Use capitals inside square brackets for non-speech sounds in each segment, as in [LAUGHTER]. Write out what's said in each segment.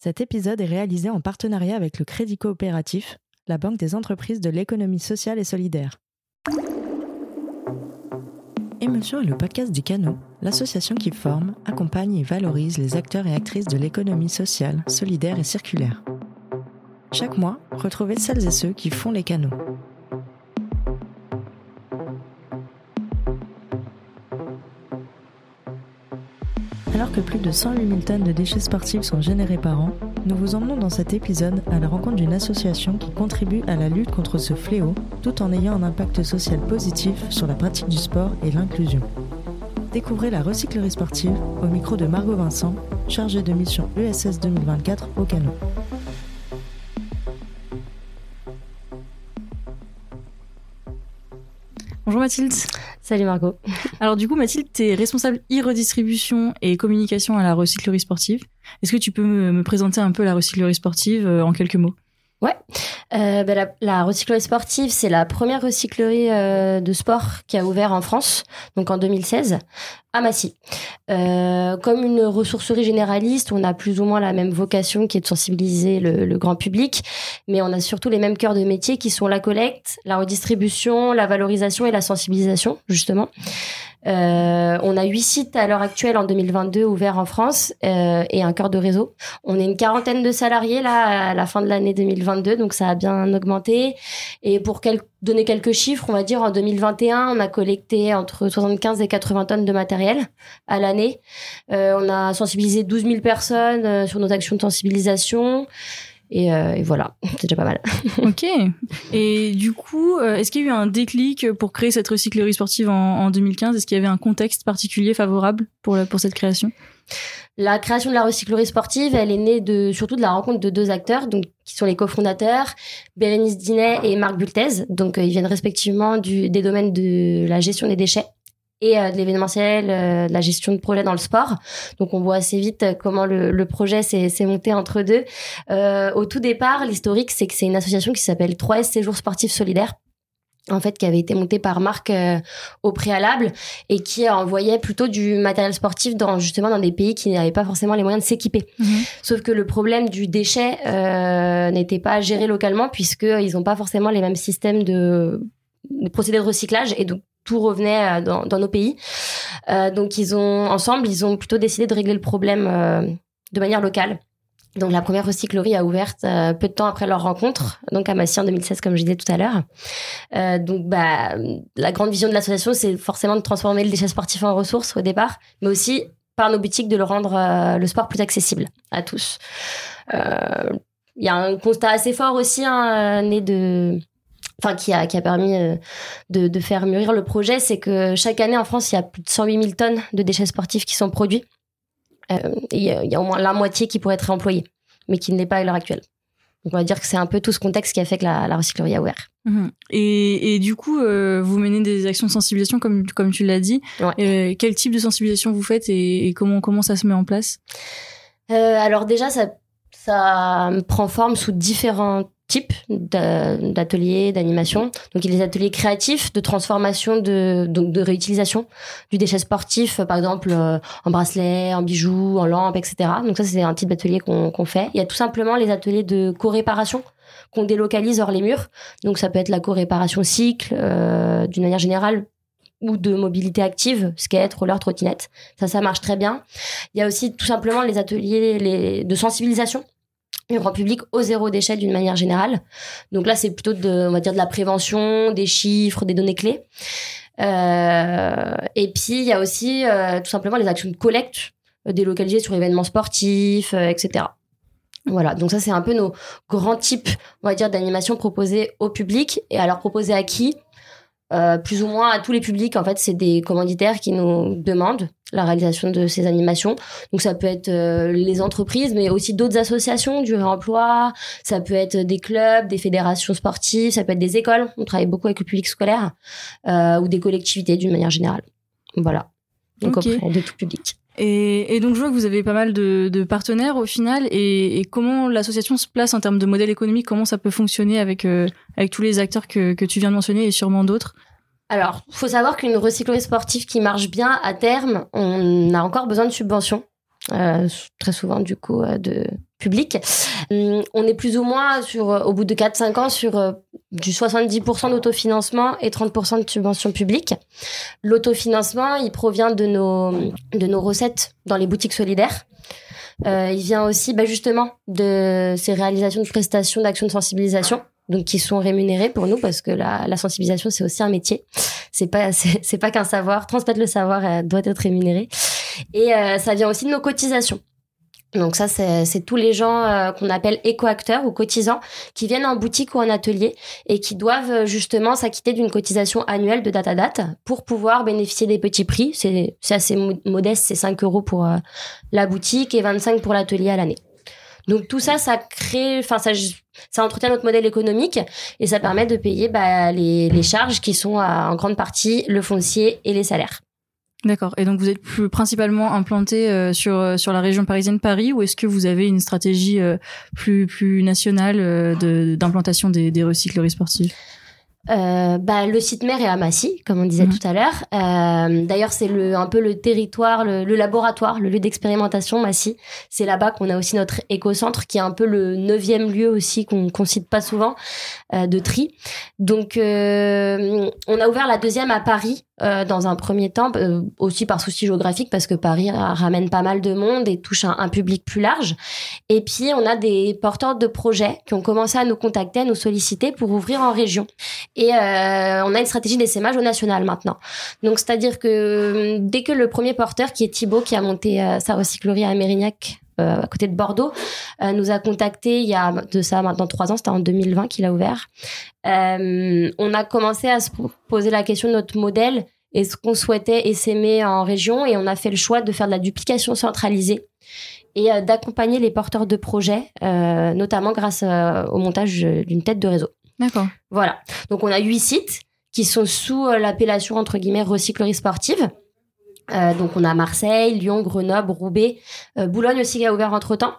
Cet épisode est réalisé en partenariat avec le Crédit Coopératif, la banque des entreprises de l'économie sociale et solidaire. Émotion est le podcast du Canot, l'association qui forme, accompagne et valorise les acteurs et actrices de l'économie sociale, solidaire et circulaire. Chaque mois, retrouvez celles et ceux qui font les canaux. Alors que plus de 108 000 tonnes de déchets sportifs sont générés par an, nous vous emmenons dans cet épisode à la rencontre d'une association qui contribue à la lutte contre ce fléau tout en ayant un impact social positif sur la pratique du sport et l'inclusion. Découvrez la recyclerie sportive au micro de Margot Vincent, chargée de mission ESS 2024 au Canot. Bonjour Mathilde. Salut Margot. [LAUGHS] Alors du coup Mathilde, tu es responsable e-redistribution et communication à la recyclerie sportive. Est-ce que tu peux me, présenter un peu la recyclerie sportive euh, en quelques mots? Ouais, euh, ben la, la, recyclerie sportive, c'est la première recyclerie euh, de sport qui a ouvert en France, donc en 2016, à Massy. Euh, comme une ressourcerie généraliste, on a plus ou moins la même vocation qui est de sensibiliser le, le, grand public, mais on a surtout les mêmes cœurs de métier qui sont la collecte, la redistribution, la valorisation et la sensibilisation, justement. Euh, on a huit sites à l'heure actuelle en 2022 ouverts en France euh, et un cœur de réseau. On est une quarantaine de salariés là à la fin de l'année 2022, donc ça a bien augmenté. Et pour donner quelques chiffres, on va dire en 2021, on a collecté entre 75 et 80 tonnes de matériel à l'année. Euh, on a sensibilisé 12 000 personnes euh, sur nos actions de sensibilisation. Euh, et, voilà, [LAUGHS] c'est déjà pas mal. [LAUGHS] ok. Et du coup, euh, est-ce qu'il y a eu un déclic pour créer cette recyclerie sportive en, 2015 Est-ce qu'il y avait un contexte particulier favorable pour, pour cette création? La création de la recyclerie sportive, elle est née de surtout de la rencontre de deux acteurs, qui sont les cofondateurs, Bérénice Dinet et Marc Bultez. Donc euh, ils viennent respectivement des domaines de la gestion des déchets et euh, de l'événementiel, euh, de la gestion de projet dans le sport. Donc on voit assez vite comment le, projet s'est monté entre deux. Au tout départ, l'historique, c'est que c'est une association qui s'appelle 3S Séjours Sportifs Solidaires en fait qui avait été montée par Marc au préalable et qui envoyait plutôt du matériel sportif dans justement dans des pays qui n'avaient pas forcément les moyens de s'équiper. Mhm. Sauf que le problème du déchet euh, n'était pas géré localement puisque ils n'ont pas forcément les mêmes systèmes de, de procédés de recyclage et donc tout revenait euh, dans, dans nos pays. Euh, donc ils ont ensemble, ils ont plutôt décidé de régler le problème euh, de manière locale. Donc la première recyclerie a ouvert peu de temps après leur rencontre, donc à Massy en 2016 comme je disais tout à l'heure. Euh, donc bah la grande vision de l'association c'est forcément de transformer le déchet sportif en ressource au départ, mais aussi par nos boutiques de le rendre le sport plus accessible à tous. Il y a un constat assez fort aussi hein, né de enfin qui a, qui a permis euh, de, de, faire mûrir le projet, c'est que chaque année en France, il y a plus de 108 000 tonnes de déchets sportifs qui sont produits. Euh, il, y a, au moins la moitié qui pourrait être réemployée, mais qui ne l'est pas à l'heure actuelle. Donc on va dire que c'est un peu tout ce contexte qui a fait que la, la recyclerie a ouvert. Mhm. Et, et, du coup, euh, vous menez des actions de sensibilisation comme, comme tu l'as dit. Euh, quel type de sensibilisation vous faites et, et, comment, comment ça se met en place? Alors déjà, ça, ça prend forme sous différents types d'ateliers, d'animation. Donc il y a des ateliers créatifs de transformation, de, donc de réutilisation du déchet sportif, par exemple euh, en bracelet, en bijoux, en lampe, etc. Donc ça c'est un type d'atelier qu'on fait. Il y a tout simplement les ateliers de co-réparation qu'on délocalise hors les murs. Donc ça peut être la co-réparation cycle, euh, d'une manière générale, ou de mobilité active, skate, roller, trottinette. Ça, ça marche très bien. Il y a aussi tout simplement les ateliers les, de sensibilisation le grand public au zéro déchet d'une manière générale. Donc là, c'est plutôt de, on va dire, de la prévention, des chiffres, des données clés. Euh, et puis, il y a aussi euh, tout simplement les actions de collecte euh, délocalisées sur événements sportifs, euh, etc. Voilà, donc ça, c'est un peu nos grands types, on va dire, d'animation proposées au public. Et alors, proposées à qui? Euh, plus ou moins à tous les publics. En fait, c'est des commanditaires qui nous demandent la réalisation de ces animations. Donc ça peut être euh, les entreprises, mais aussi d'autres associations du réemploi. Ça peut être des clubs, des fédérations sportives. Ça peut être des écoles. On travaille beaucoup avec le public scolaire euh, ou des collectivités d'une manière générale. Voilà. Donc auprès de tout public. Et, et, donc je vois que vous avez pas mal de, de partenaires au final. Et, et comment l'association se place en termes de modèle économique? Comment ça peut fonctionner avec euh, avec tous les acteurs que, que tu viens de mentionner et sûrement d'autres? Alors, faut savoir qu'une recyclerie sportive qui marche bien à terme, on a encore besoin de subventions. Euh, très souvent du coup euh, de public. Hum, on est plus ou moins sur, au bout de 4-5 ans sur du 70% d'autofinancement et 30% de subventions publiques. L'autofinancement, il provient de nos, de nos recettes dans les boutiques solidaires. Euh, il vient aussi bah, justement de ces réalisations de prestations d'actions de sensibilisation donc qui sont rémunérées pour nous parce que la, la sensibilisation c'est aussi un métier. C'est pas [LAUGHS] c'est pas qu'un savoir. Transmettre le savoir euh, doit être rémunéré. Et euh, ça vient aussi de nos cotisations. Donc ça, c'est tous les gens euh, qu'on appelle éco-acteurs ou cotisants qui viennent en boutique ou en atelier et qui doivent euh, justement s'acquitter d'une cotisation annuelle de date à date pour pouvoir bénéficier des petits prix. C'est assez modeste, c'est 5 euros pour euh, la boutique et 25 pour l'atelier à l'année. Donc tout ça, ça crée, enfin ça, ça entretient notre modèle économique et ça permet de payer bah, les, charges qui sont en grande partie le foncier et les salaires. D'accord. Et donc vous êtes plus principalement implanté euh, sur euh, sur la région parisienne Paris ou est-ce que vous avez une stratégie euh, plus plus nationale d'implantation des, des recycleries sportives? Euh, bah, le site mère est à Massy, comme on disait mhm. tout à l'heure. Euh, D'ailleurs, c'est le, un peu le territoire, le, le laboratoire, le lieu d'expérimentation, Massy. C'est là-bas qu'on a aussi notre éco-centre, qui est un peu le neuvième lieu aussi qu'on ne cite pas souvent euh, de tri. Donc, euh, on a ouvert la deuxième à Paris euh, dans un premier temps, euh, aussi par souci géographique, parce que Paris ramène pas mal de monde et touche un, public plus large. Et puis, on a des porteurs de projets qui ont commencé à nous contacter, à nous solliciter pour ouvrir en région. Et euh, on a une stratégie d'essaimage au national maintenant. Donc, c'est-à-dire que euh, dès que le premier porteur, qui est Thibaut, qui a monté euh, sa recyclerie à Mérignac, à côté de Bordeaux, nous a contacté il y a de ça maintenant trois ans, c'était en 2020 qu'il a ouvert. on a commencé à se poser la question de notre modèle et ce qu'on souhaitait essaimer en région et on a fait le choix de faire de la duplication centralisée et d'accompagner les porteurs de projets, notamment grâce au montage d'une tête de réseau. D'accord. Voilà. Donc on a huit sites qui sont sous euh, l'appellation entre guillemets recyclerie sportive. Euh, donc on a Marseille, Lyon, Grenoble, Roubaix, euh, Boulogne aussi qui a ouvert entre temps,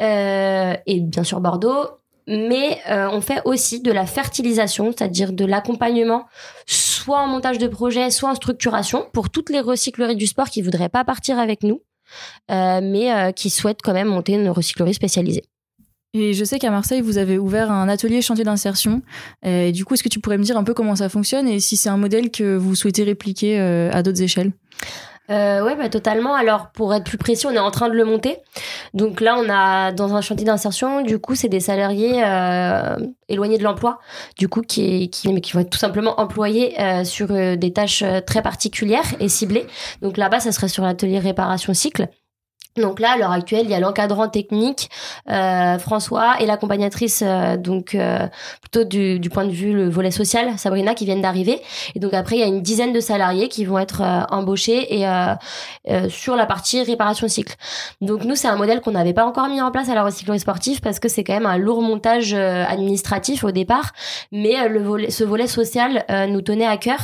et bien sûr Bordeaux. Mais on fait aussi de la fertilisation, c'est-à-dire de l'accompagnement, soit en montage de projet, soit en structuration, pour toutes les recycleries du sport qui voudraient pas partir avec nous, mais qui souhaitent quand même monter une recyclerie spécialisée. Et je sais qu'à Marseille, vous avez ouvert un atelier chantier d'insertion. Du coup, est-ce que tu pourrais me dire un peu comment ça fonctionne et si c'est un modèle que vous souhaitez répliquer euh, à d'autres échelles? Euh, ouais, bah, totalement. Alors, pour être plus précis, on est en train de le monter. Donc là, on a dans un chantier d'insertion, du coup, c'est des salariés euh, éloignés de l'emploi, du coup, qui, qui, qui vont être tout simplement employés euh, sur euh, des tâches très particulières et ciblées. Donc là-bas, ça serait sur l'atelier réparation cycle. Donc là, à l'heure actuelle, il y a l'encadrant technique euh, François et l'accompagnatrice, euh, donc euh, plutôt du, du, point de vue le volet social, Sabrina, qui viennent d'arriver. Et donc après, il y a une dizaine de salariés qui vont être euh, embauchés et euh, sur la partie réparation cycle. Donc nous, c'est un modèle qu'on n'avait pas encore mis en place à la recyclerie sportive parce que c'est quand même un lourd montage administratif au départ, mais le volet, ce volet social nous tenait à cœur.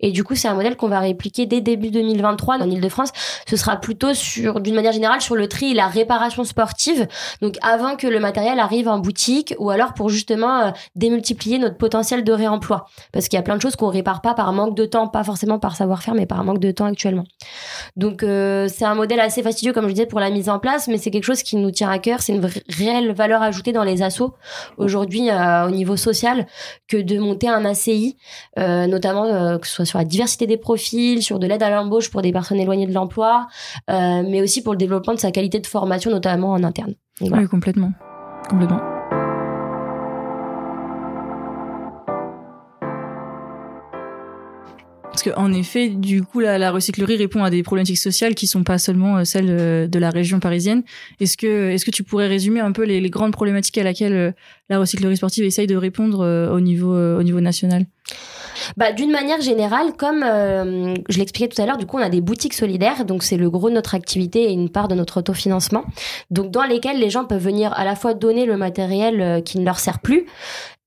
Et du coup, c'est un modèle qu'on va répliquer dès début 2023 en Ile-de-France. Ce sera plutôt sur, d'une manière générale, sur le tri et la réparation sportive. Donc avant que le matériel arrive en boutique ou alors pour justement euh, démultiplier notre potentiel de réemploi. Parce qu'il y a plein de choses qu'on répare pas par manque de temps, pas forcément par savoir-faire, mais par manque de temps actuellement. Donc euh, c'est un modèle assez fastidieux, comme je disais, pour la mise en place, mais c'est quelque chose qui nous tient à cœur. C'est une réelle valeur ajoutée dans les assos aujourd'hui euh, au niveau social que de monter un ACI, notamment que ce soit sur la diversité des profils, sur de l'aide à l'embauche pour des personnes éloignées de l'emploi, mais aussi pour le développement de sa qualité de formation, notamment en interne. Oui, complètement. Complètement. Parce qu'en effet, du coup, la, recyclerie répond à des problématiques sociales qui sont pas seulement euh, celles euh, de la région parisienne. Est-ce que, est-ce que tu pourrais résumer un peu les, les, grandes problématiques à laquelle euh, la recyclerie sportive essaye de répondre au niveau, au niveau national? Bah, D'une manière générale, comme euh, je l'expliquais tout à l'heure, du coup, on a des boutiques solidaires, donc c'est le gros de notre activité et une part de notre autofinancement, donc dans lesquelles les gens peuvent venir à la fois donner le matériel euh, qui ne leur sert plus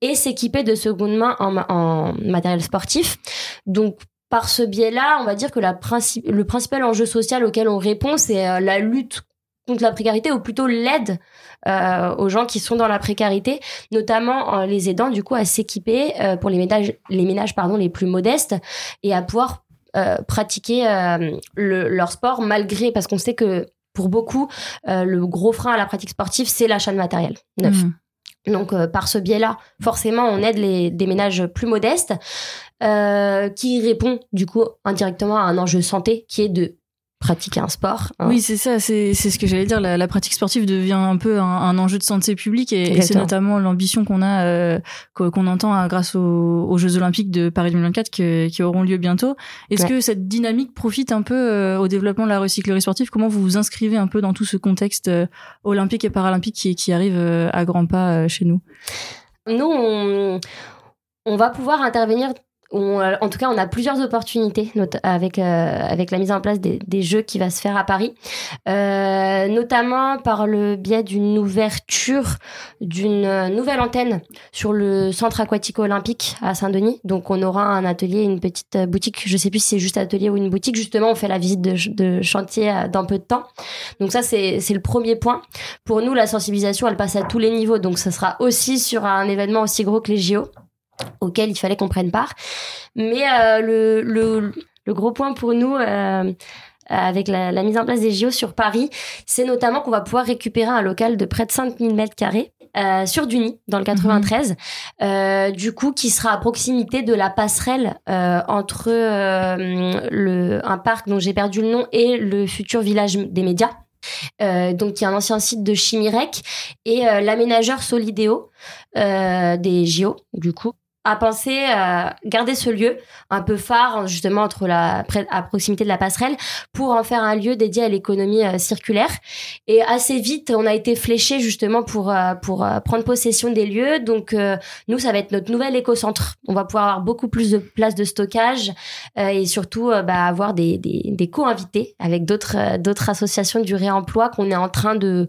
et s'équiper de seconde main en, matériel sportif. Donc par ce biais-là, on va dire que le principal enjeu social auquel on répond, c'est euh, la lutte contre la précarité ou plutôt l'aide euh, aux gens qui sont dans la précarité, notamment en les aidant du coup à s'équiper euh, pour les ménages, les ménages pardon les plus modestes et à pouvoir euh, pratiquer euh, le, leur sport malgré parce qu'on sait que pour beaucoup, le gros frein à la pratique sportive, c'est l'achat de matériel neuf. Mmh. Donc par ce biais-là, forcément, on aide les, des ménages plus modestes, qui répond du coup indirectement à un enjeu santé qui est de pratiquer un sport. Hein. Oui, c'est ça, c'est ce que j'allais dire. La, pratique sportive devient un peu un, enjeu de santé publique et, c'est notamment l'ambition qu'on a, euh, qu'on entend hein, grâce aux, Jeux Olympiques de Paris 2024 qui auront lieu bientôt. Est-ce que cette dynamique profite un peu euh, au développement de la recyclerie sportive? Comment vous vous inscrivez un peu dans tout ce contexte euh, olympique et paralympique qui, qui arrive à grands pas chez nous? Nous, on, on va pouvoir intervenir en tout cas, on a plusieurs opportunités avec, euh, avec la mise en place des, jeux qui va se faire à Paris, euh, notamment par le biais d'une ouverture d'une nouvelle antenne sur le centre aquatique olympique à Saint-Denis. Donc, on aura un atelier, une petite boutique. Je sais plus si c'est juste atelier ou une boutique. Justement, on fait la visite de, de chantier euh, dans peu de temps. Donc, ça, c'est le premier point. Pour nous, la sensibilisation, elle passe à tous les niveaux. Donc, ce sera aussi sur un événement aussi gros que les JO auquel il fallait qu'on prenne part. Mais euh, le, le, le, gros point pour nous, euh, avec la, la, mise en place des JO sur Paris, c'est notamment qu'on va pouvoir récupérer un local de près de 5000 mètres carrés euh, sur Duny, dans le 93, mhm. euh, du coup, qui sera à proximité de la passerelle euh, entre le, un parc dont j'ai perdu le nom et le futur village des médias. Donc y a un ancien site de Chimirec et l'aménageur Solidéo des JO du coup à penser à garder ce lieu un peu phare justement entre la à proximité de la passerelle pour en faire un lieu dédié à l'économie euh, circulaire. Et assez vite on a été fléché justement pour euh, pour euh, prendre possession des lieux. Donc nous ça va être notre nouvel éco-centre. On va pouvoir avoir beaucoup plus de places de stockage et surtout bah, avoir des des, co-invités avec d'autres d'autres associations du réemploi qu'on est en train de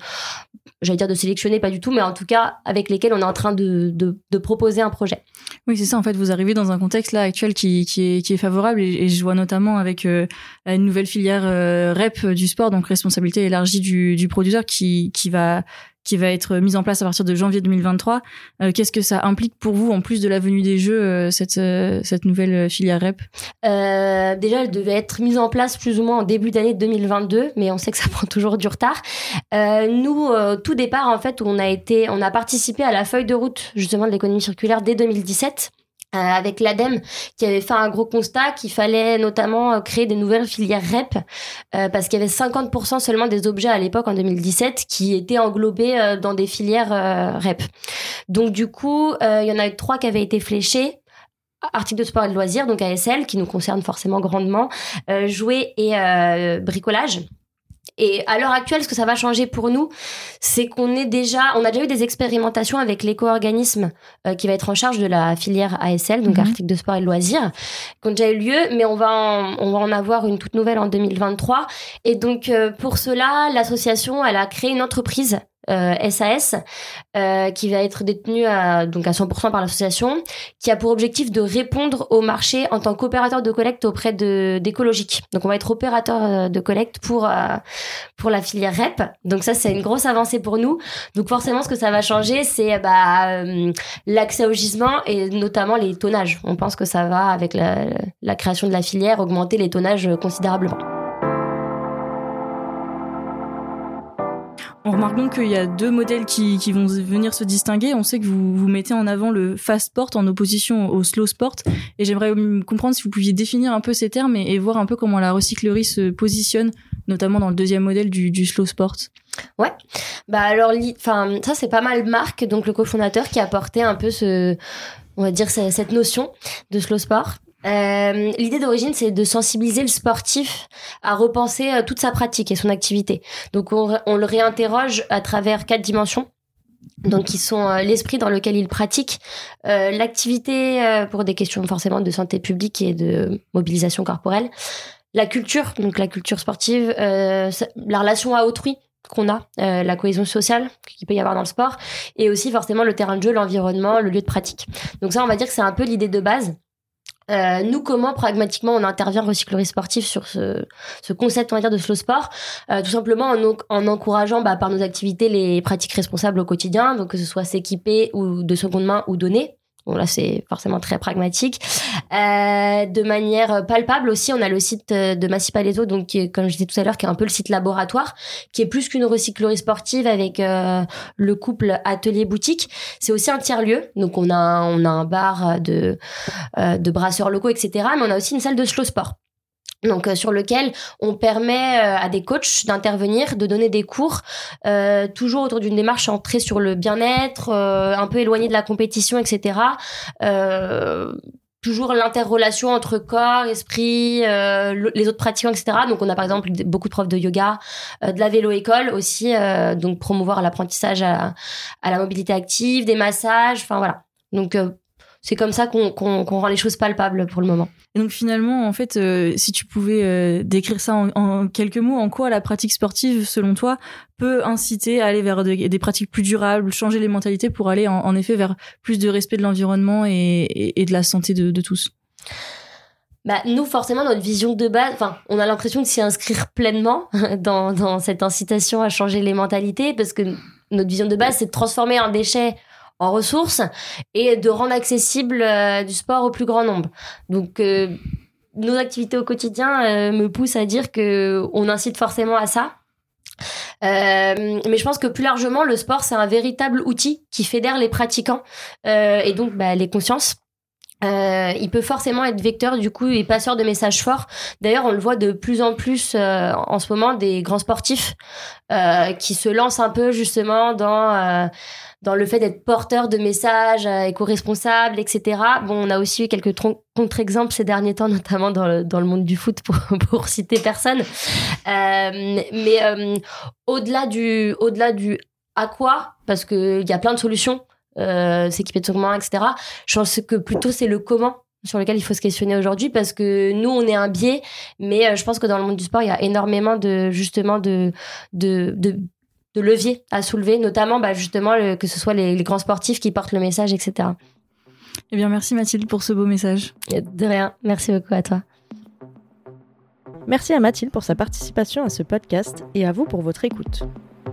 j'allais dire de sélectionner, pas du tout, mais en tout cas avec lesquels on est en train de, de proposer un projet. Oui, c'est ça. En fait, vous arrivez dans un contexte là actuel qui, est, favorable et, je vois notamment avec euh, une nouvelle filière euh, REP du sport, donc responsabilité élargie du, du producteur, qui va qui va être mise en place à partir de janvier 2023. Euh, qu'est-ce que ça implique pour vous, en plus de la venue des Jeux, euh, cette, euh, cette nouvelle filière REP? Déjà, elle devait être mise en place plus ou moins en début d'année 2022, mais on sait que ça [LAUGHS] prend toujours du retard. nous, tout départ, en fait, on a été, on a participé à la feuille de route justement de l'économie circulaire dès 2017. Euh, avec l'ADEME qui avait fait un gros constat qu'il fallait notamment euh, créer des nouvelles filières REP euh, parce qu'il y avait 50% seulement des objets à l'époque en 2017 qui étaient englobés dans des filières REP. Donc du coup, il y en a eu trois qui avaient été fléchés articles de sport et de loisirs, donc ASL, qui nous concerne forcément grandement, jouets et bricolage. Et à l'heure actuelle, ce que ça va changer pour nous, c'est qu'on est déjà, on a déjà eu des expérimentations avec l'éco-organisme euh, qui va être en charge de la filière ASL, donc mhm. articles de sport et de loisirs, qui ont déjà eu lieu, mais on va en, on va en avoir une toute nouvelle en 2023. Et donc euh, pour cela, l'association, elle a créé une entreprise SAS, euh, euh, qui va être détenu à, donc à 100% par l'association, qui a pour objectif de répondre au marché en tant qu'opérateur de collecte auprès de. Donc on va être opérateur euh, de collecte pour pour la filière REP. Donc ça c'est une grosse avancée pour nous. Donc forcément ce que ça va changer c'est bah, l'accès au gisement et notamment les tonnages. On pense que ça va avec la création de la filière augmenter les tonnages considérablement. On remarque qu'il y a deux modèles qui, qui, vont venir se distinguer. On sait que vous, vous mettez en avant le fast sport en opposition au slow sport. Et j'aimerais comprendre si vous pouviez définir un peu ces termes et, voir un peu comment la recyclerie se positionne, notamment dans le deuxième modèle du, du slow sport. Ouais. Bah alors, enfin, ça c'est pas mal Marc, donc le cofondateur, qui a apporté un peu ce, on va dire cette notion de slow sport. Euh, L'idée d'origine, c'est de sensibiliser le sportif à repenser euh, toute sa pratique et son activité. Donc, on, le réinterroge à travers quatre dimensions. Donc, qui sont euh, l'esprit dans lequel il pratique, l'activité pour des questions forcément de santé publique et de mobilisation corporelle, la culture, donc la culture sportive, la relation à autrui, qu'on a, la cohésion sociale qu'il peut y avoir dans le sport, et aussi forcément le terrain de jeu, l'environnement, le lieu de pratique. Donc ça, on va dire que c'est un peu l'idée de base. Euh, nous, comment pragmatiquement on intervient recyclerie sportive sur ce, ce concept, on va dire, de slow sport euh, Tout simplement en, en encourageant bah, par nos activités les pratiques responsables au quotidien, donc que ce soit s'équiper ou de seconde main ou donner Bon là c'est forcément très pragmatique. Euh, de manière palpable aussi, on a le site de Massy Palaiso, donc qui est, comme je disais tout à l'heure, qui est un peu le site laboratoire, qui est plus qu'une recyclerie sportive avec euh, le couple atelier boutique. C'est aussi un tiers lieu, donc on a on a un bar de euh, de brasseurs locaux, etc. Mais on a aussi une salle de slow sport donc euh, sur lequel on permet euh, à des coachs d'intervenir, de donner des cours, euh, toujours autour d'une démarche centrée sur le bien-être, un peu éloignée de la compétition, etc. toujours l'interrelation entre corps, esprit, les autres pratiquants, etc. Donc on a par exemple beaucoup de profs de yoga, de la vélo-école aussi, donc promouvoir l'apprentissage à, à, la mobilité active, des massages, enfin voilà. Donc c'est comme ça qu'on rend les choses palpables pour le moment. Et donc finalement, en fait, euh, si tu pouvais euh, décrire ça en, quelques mots, en quoi la pratique sportive, selon toi, peut inciter à aller vers des pratiques plus durables, changer les mentalités pour aller en, effet vers plus de respect de l'environnement et, de la santé de, tous? Bah, nous, forcément, notre vision de base, enfin, on a l'impression de s'y inscrire pleinement [LAUGHS] dans, dans cette incitation à changer les mentalités, parce que notre vision de base, c'est de transformer un déchet en ressources et de rendre accessible euh, du sport au plus grand nombre. Donc euh, nos activités au quotidien euh, me poussent à dire que on incite forcément à ça. mais je pense que plus largement, le sport, c'est un véritable outil qui fédère les pratiquants et donc bah, les consciences. Il peut forcément être vecteur du coup et passeur de messages forts. D'ailleurs, on le voit de plus en plus en ce moment des grands sportifs qui se lancent un peu justement dans dans le fait d'être porteur de messages éco-responsables, etc. Bon, on a aussi eu quelques contre-exemples ces derniers temps, [LAUGHS] notamment dans le, dans le monde du foot, pour, [LAUGHS] pour citer personne. mais au-delà du au-delà du à quoi, parce que il y a plein de solutions euh, s'équiper de son etc. Je pense que plutôt c'est le comment sur lequel il faut se questionner aujourd'hui parce que nous on est un biais mais euh, je pense que dans le monde du sport il y a énormément de justement de de, de, leviers à soulever notamment bah, justement que ce soit les, grands sportifs qui portent le message etc. Eh bien merci Mathilde pour ce beau message. De rien, merci beaucoup à toi. Merci à Mathilde pour sa participation à ce podcast et à vous pour votre écoute.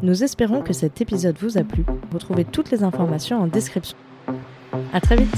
Nous espérons que cet épisode vous a plu. Retrouvez toutes les informations en description. À très vite.